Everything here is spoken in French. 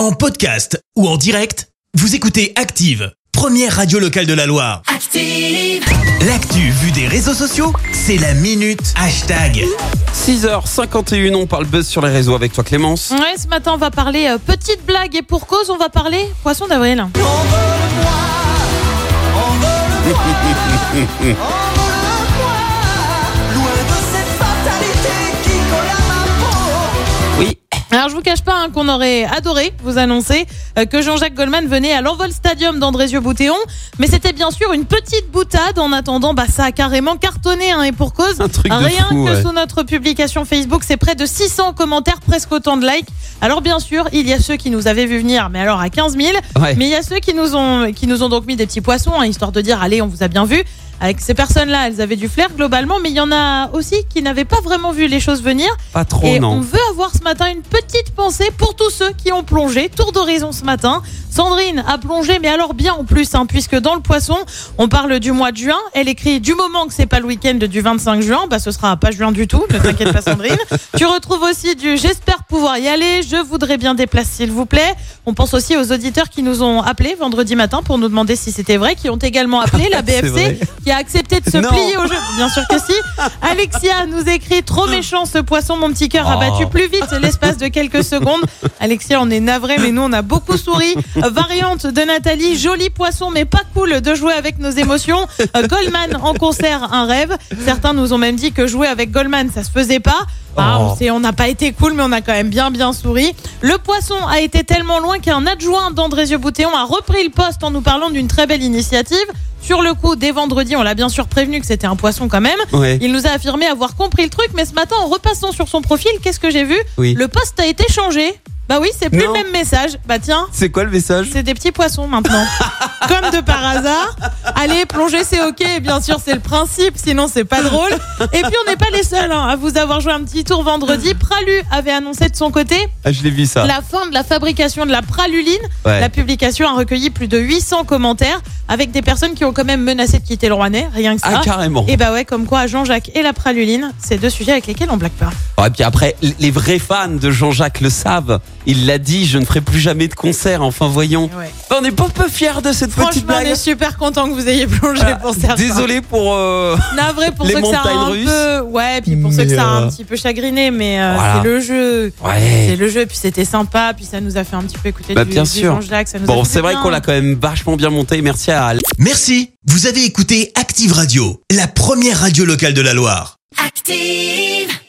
En podcast ou en direct, vous écoutez Active, première radio locale de la Loire. Active. L'actu vue des réseaux sociaux, c'est la minute hashtag. 6h51, on parle buzz sur les réseaux avec toi Clémence. Ouais, ce matin, on va parler euh, petite blague et pour cause, on va parler poisson d'avril. Oui, Alors, je vous cache pas hein, qu'on aurait adoré vous annoncer euh, que Jean-Jacques Goldman venait à l'Envol Stadium d'Andrézieux-Boutéon, mais c'était bien sûr une petite boutade. En attendant, bah, ça a carrément cartonné hein, et pour cause. Un truc de Rien fou, que ouais. sous notre publication Facebook, c'est près de 600 commentaires, presque autant de likes. Alors, bien sûr, il y a ceux qui nous avaient vu venir, mais alors à 15 000. Ouais. Mais il y a ceux qui nous ont, qui nous ont donc mis des petits poissons, hein, histoire de dire, allez, on vous a bien vu. Avec ces personnes-là, elles avaient du flair globalement, mais il y en a aussi qui n'avaient pas vraiment vu les choses venir. pas trop Et on veut avoir ce matin une petite pensée pour tous ceux qui ont plongé. Tour d'horizon ce matin. Sandrine a plongé, mais alors bien en plus, hein, puisque dans le poisson, on parle du mois de juin. Elle écrit du moment que c'est pas le week-end du 25 juin, bah ce sera pas juin du tout. Ne t'inquiète pas, Sandrine. tu retrouves aussi du j'espère pouvoir y aller. Je voudrais bien déplacer, s'il vous plaît. On pense aussi aux auditeurs qui nous ont appelés vendredi matin pour nous demander si c'était vrai, qui ont également appelé la BFC, qui a accepté de se Non. plier au jeu. Bien sûr que si. Alexia nous écrit trop méchant ce poisson, mon petit cœur a Oh. battu plus vite l'espace de quelques secondes. Alexia, on est navré, mais nous on a beaucoup souri. Variante de Nathalie, joli poisson, mais pas cool de jouer avec nos émotions. Euh, Goldman en concert, un rêve. Certains nous ont même dit que jouer avec Goldman, ça se faisait pas. Ah, Oh. on n'a pas été cool, mais on a quand même bien bien souri. Le poisson a été tellement loin qu'un adjoint d'Andrézieux-Boutéon a repris le poste en nous parlant d'une très belle initiative. Sur le coup, dès vendredi, on l'a bien sûr prévenu que c'était un poisson quand même. Ouais. Il nous a affirmé avoir compris le truc, mais ce matin, en repassant sur son profil, qu'est-ce que j'ai vu? Oui. Le poste a été changé. Bah oui, c'est plus Non. le même message. Bah tiens, C'est quoi le message? C'est des petits poissons maintenant. Comme de par hasard. Allez, plonger, c'est ok. Bien sûr, c'est le principe. Sinon, c'est pas drôle. Et puis, on n'est pas les seuls hein, à vous avoir joué un petit tour vendredi. Pralu avait annoncé de son côté Ah, je l'ai vu ça. la fin de la fabrication de la praluline. Ouais. La publication a recueilli plus de 800 commentaires avec des personnes qui ont quand même menacé de quitter le Rouennais. Rien que ça. Ah carrément. Et bah ouais, comme quoi Jean-Jacques et la praluline, c'est deux sujets avec lesquels on blague pas. Et puis après, les vrais fans de Jean-Jacques le savent. Il l'a dit, je ne ferai plus jamais de concert. Enfin, voyons. On n'est pas peu fiers de cette petite Franchement, on blague. est super content que vous ayez plongé pour certains. Désolé pour. euh, Navré pour Les ceux que ça a un russes. peu, ouais, puis pour ceux que ça a un euh, petit peu chagriné, mais euh, voilà. c'est le jeu. C'est Ouais. le jeu, puis c'était sympa, puis ça nous a fait un petit peu écouter Bah, du, bien du sûr. Jean-Jacques. ça nous a Bon, c'est du vrai qu'on l'a quand même vachement bien monté. Merci à Al. Merci, vous avez écouté Active Radio, la première radio locale de la Loire. Active.